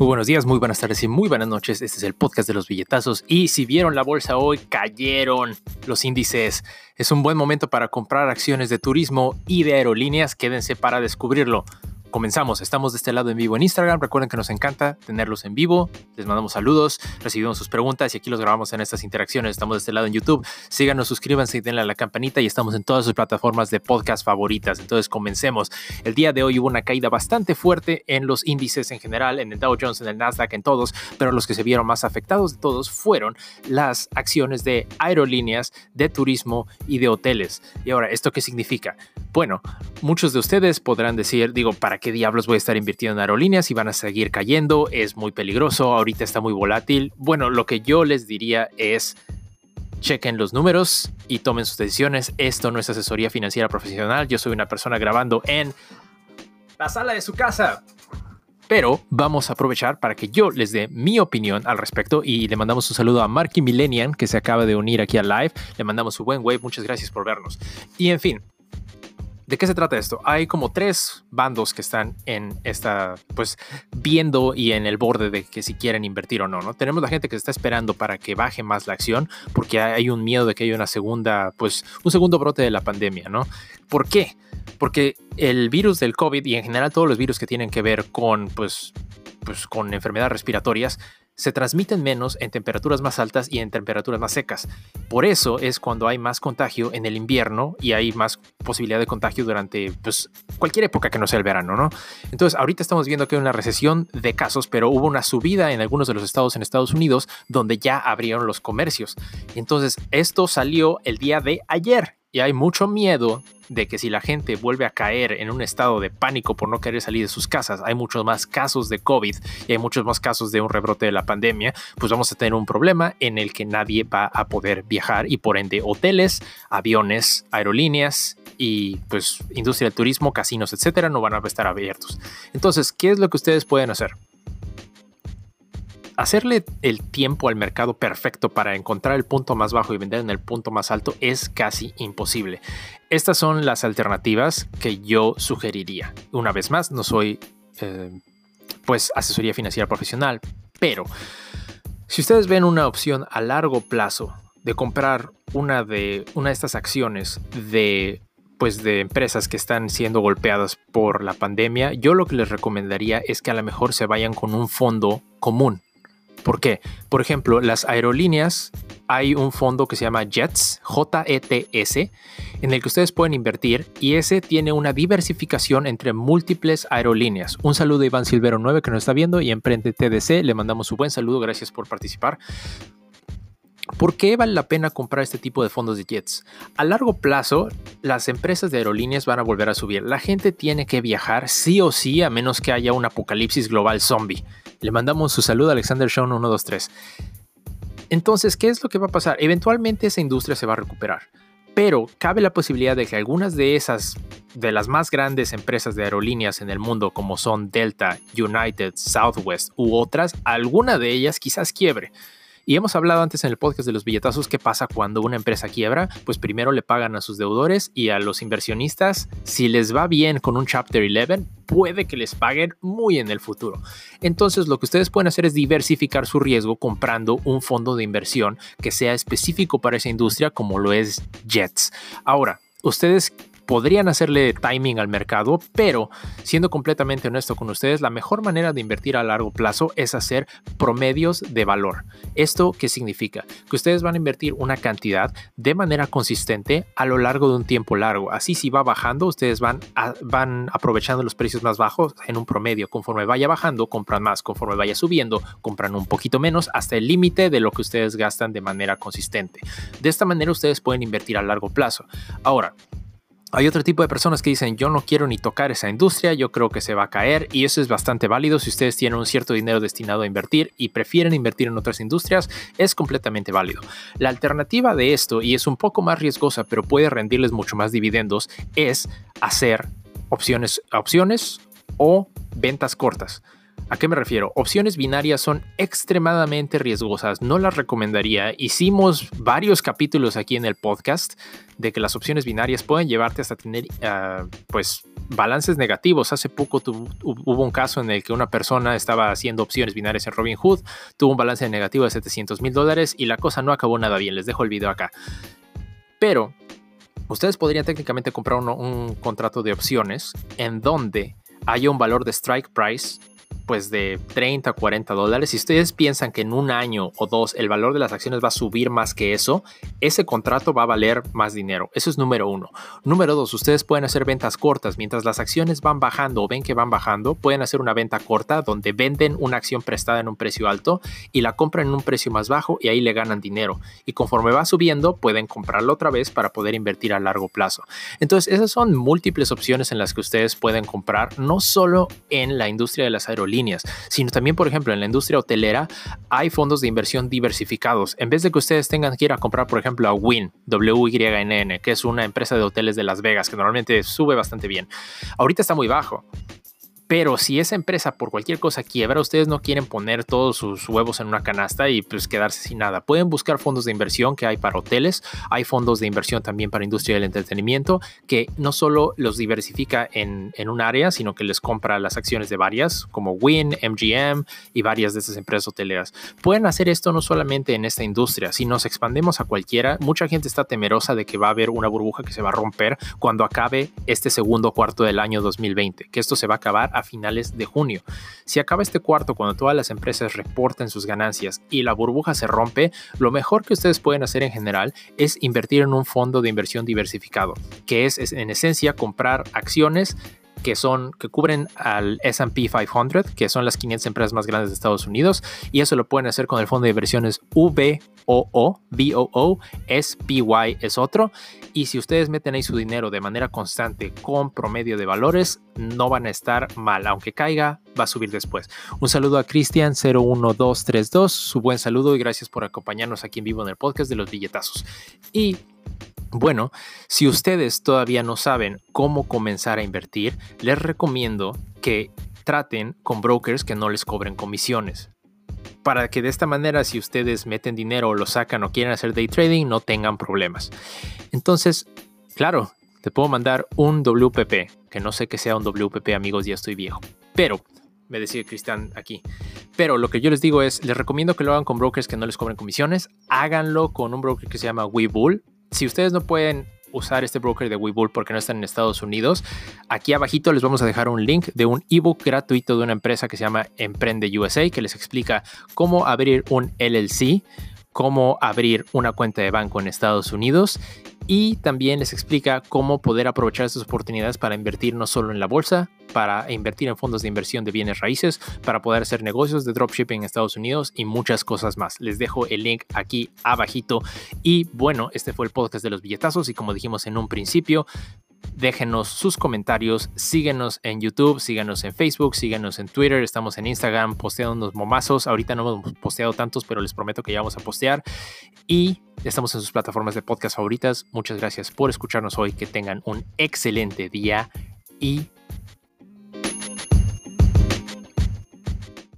Muy buenos días, muy buenas tardes y muy buenas noches. Este es el podcast de los billetazos. Y si vieron la bolsa hoy, cayeron los índices. Es un buen momento para comprar acciones de turismo y de aerolíneas. Quédense para descubrirlo. Comenzamos, estamos de este lado en vivo en Instagram. Recuerden que nos encanta tenerlos en vivo. Les mandamos saludos, recibimos sus preguntas y aquí los grabamos en estas interacciones. Estamos de este lado en YouTube. Síganos, suscríbanse y denle a la campanita y estamos en todas sus plataformas de podcast favoritas. Entonces comencemos. El día de hoy hubo una caída bastante fuerte en los índices en general, en el Dow Jones, en el Nasdaq, en todos, pero los que se vieron más afectados de todos fueron las acciones de aerolíneas, de turismo y de hoteles. Y ahora, ¿esto qué significa? Bueno, muchos de ustedes podrán decir, digo, ¿para qué diablos voy a estar invirtiendo en aerolíneas y van a seguir cayendo? Es muy peligroso, ahorita está muy volátil. Bueno, lo que yo les diría es chequen los números y tomen sus decisiones. Esto no es asesoría financiera profesional. Yo soy una persona grabando en la sala de su casa. Pero vamos a aprovechar para que yo les dé mi opinión al respecto y le mandamos un saludo a Marky Millennium que se acaba de unir aquí al live. Le mandamos su buen wave. Muchas gracias por vernos. Y en fin, ¿De qué se trata esto? Hay como tres bandos que están en esta, pues, viendo y en el borde de que si quieren invertir o no, ¿no? Tenemos la gente que está esperando para que baje más la acción porque hay un miedo de que haya una segunda, pues, un segundo brote de la pandemia, ¿no? ¿Por qué? Porque el virus del COVID y en general todos los virus que tienen que ver con, pues, pues con enfermedades respiratorias se transmiten menos en temperaturas más altas y en temperaturas más secas. Por eso es cuando hay más contagio en el invierno y hay más posibilidad de contagio durante pues, cualquier época que no sea el verano, ¿no? Entonces, ahorita estamos viendo que hay una recesión de casos, pero hubo una subida en algunos de los estados en Estados Unidos donde ya abrieron los comercios. Entonces, esto salió el día de ayer y hay mucho miedo de que si la gente vuelve a caer en un estado de pánico por no querer salir de sus casas, hay muchos más casos de COVID y hay muchos más casos de un rebrote de la pandemia, pues vamos a tener un problema en el que nadie va a poder viajar y por ende hoteles, aviones, aerolíneas y pues industria del turismo, casinos, etcétera, no van a estar abiertos. Entonces, ¿qué es lo que ustedes pueden hacer? Hacerle el tiempo al mercado perfecto para encontrar el punto más bajo y vender en el punto más alto es casi imposible. Estas son las alternativas que yo sugeriría. Una vez más, no soy eh, pues asesoría financiera profesional, pero si ustedes ven una opción a largo plazo de comprar una de, una de estas acciones de pues de empresas que están siendo golpeadas por la pandemia, yo lo que les recomendaría es que a lo mejor se vayan con un fondo común, ¿Por qué? Por ejemplo, las aerolíneas, hay un fondo que se llama JETS, J-E-T-S, en el que ustedes pueden invertir y ese tiene una diversificación entre múltiples aerolíneas. Un saludo a Iván Silvero 9 que nos está viendo y Emprende TDC, le mandamos su buen saludo, gracias por participar. ¿Por qué vale la pena comprar este tipo de fondos de jets? A largo plazo, las empresas de aerolíneas van a volver a subir. La gente tiene que viajar sí o sí, a menos que haya un apocalipsis global zombie. Le mandamos su saludo a Alexander Sean 123. Entonces, ¿qué es lo que va a pasar? Eventualmente esa industria se va a recuperar. Pero cabe la posibilidad de que algunas de esas, de las más grandes empresas de aerolíneas en el mundo, como son Delta, United, Southwest u otras, alguna de ellas quizás quiebre. Y hemos hablado antes en el podcast de los billetazos qué pasa cuando una empresa quiebra. Pues primero le pagan a sus deudores y a los inversionistas. Si les va bien con un Chapter 11, puede que les paguen muy en el futuro. Entonces lo que ustedes pueden hacer es diversificar su riesgo comprando un fondo de inversión que sea específico para esa industria como lo es Jets. Ahora, ustedes podrían hacerle timing al mercado, pero siendo completamente honesto con ustedes, la mejor manera de invertir a largo plazo es hacer promedios de valor. ¿Esto qué significa? Que ustedes van a invertir una cantidad de manera consistente a lo largo de un tiempo largo. Así si va bajando, ustedes van, van aprovechando los precios más bajos en un promedio. Conforme vaya bajando, compran más. Conforme vaya subiendo, compran un poquito menos hasta el límite de lo que ustedes gastan de manera consistente. De esta manera ustedes pueden invertir a largo plazo. Ahora, hay otro tipo de personas que dicen yo no quiero ni tocar esa industria, yo creo que se va a caer y eso es bastante válido si ustedes tienen un cierto dinero destinado a invertir y prefieren invertir en otras industrias, es completamente válido. La alternativa de esto, y es un poco más riesgosa pero puede rendirles mucho más dividendos, es hacer opciones, opciones o ventas cortas. ¿A qué me refiero? Opciones binarias son extremadamente riesgosas, no las recomendaría. Hicimos varios capítulos aquí en el podcast de que las opciones binarias pueden llevarte hasta tener, ah, pues, balances negativos. Hace poco hubo un caso en el que una persona estaba haciendo opciones binarias en Robinhood, tuvo un balance negativo de 700 mil dólares y la cosa no acabó nada bien. Les dejo el video acá. Pero ustedes podrían técnicamente comprar un contrato de opciones en donde haya un valor de strike price pues de 30 a 40 dólares. Si ustedes piensan que en un año o dos el valor de las acciones va a subir más que eso, ese contrato va a valer más dinero. Eso es número uno. Número dos, ustedes pueden hacer ventas cortas. Mientras las acciones van bajando o ven que van bajando, pueden hacer una venta corta donde venden una acción prestada en un precio alto y la compran en un precio más bajo y ahí le ganan dinero. Y conforme va subiendo, pueden comprarlo otra vez para poder invertir a largo plazo. Entonces, esas son múltiples opciones en las que ustedes pueden comprar, no solo en la industria de las aerolíneas, sino también, por ejemplo, en la industria hotelera hay fondos de inversión diversificados. En vez de que ustedes tengan que ir a comprar, por ejemplo, a Wynn, W-Y-N-N, que es una empresa de hoteles de Las Vegas que normalmente sube bastante bien. Ahorita está muy bajo. Pero si esa empresa por cualquier cosa quiebra, ustedes no quieren poner todos sus huevos en una canasta y pues quedarse sin nada. Pueden buscar fondos de inversión que hay para hoteles, hay fondos de inversión también para industria del entretenimiento que no solo los diversifica en, en un área, sino que les compra las acciones de varias, como Win, MGM y varias de esas empresas hoteleras. Pueden hacer esto no solamente en esta industria, si nos expandemos a cualquiera, mucha gente está temerosa de que va a haber una burbuja que se va a romper cuando acabe este segundo cuarto del año 2020, que esto se va a acabar finales de junio. Si acaba este cuarto cuando todas las empresas reporten sus ganancias y la burbuja se rompe, lo mejor que ustedes pueden hacer en general es invertir en un fondo de inversión diversificado, que es en esencia comprar acciones que son que cubren al S&P 500, que son las 500 empresas más grandes de Estados Unidos, y eso lo pueden hacer con el fondo de inversiones VOO, VOO, SPY es otro, y si ustedes meten ahí su dinero de manera constante con promedio de valores, no van a estar mal, aunque caiga, va a subir después. Un saludo a Cristian 01232, su buen saludo y gracias por acompañarnos aquí en vivo en el podcast de los billetazos. Y bueno, si ustedes todavía no saben cómo comenzar a invertir, les recomiendo que traten con brokers que no les cobren comisiones. Para que de esta manera, si ustedes meten dinero o lo sacan o quieren hacer day trading, no tengan problemas. Entonces, claro, te puedo mandar un WPP, que no sé que sea un WPP, amigos, ya estoy viejo. Pero, me decía Cristian aquí. Pero lo que yo les digo es, les recomiendo que lo hagan con brokers que no les cobren comisiones. Háganlo con un broker que se llama Webull si ustedes no pueden usar este broker de Webull porque no están en Estados Unidos, aquí abajito les vamos a dejar un link de un ebook gratuito de una empresa que se llama Emprende USA que les explica cómo abrir un LLC, cómo abrir una cuenta de banco en Estados Unidos y también les explica cómo poder aprovechar estas oportunidades para invertir no solo en la bolsa, para invertir en fondos de inversión de bienes raíces, para poder hacer negocios de dropshipping en Estados Unidos y muchas cosas más. Les dejo el link aquí abajito. Y bueno, este fue el podcast de los billetazos y como dijimos en un principio, déjenos sus comentarios, síguenos en YouTube, síganos en Facebook, síganos en Twitter, estamos en Instagram posteando unos momazos. Ahorita no hemos posteado tantos, pero les prometo que ya vamos a postear. Y Estamos en sus plataformas de podcast favoritas. Muchas gracias por escucharnos hoy. Que tengan un excelente día y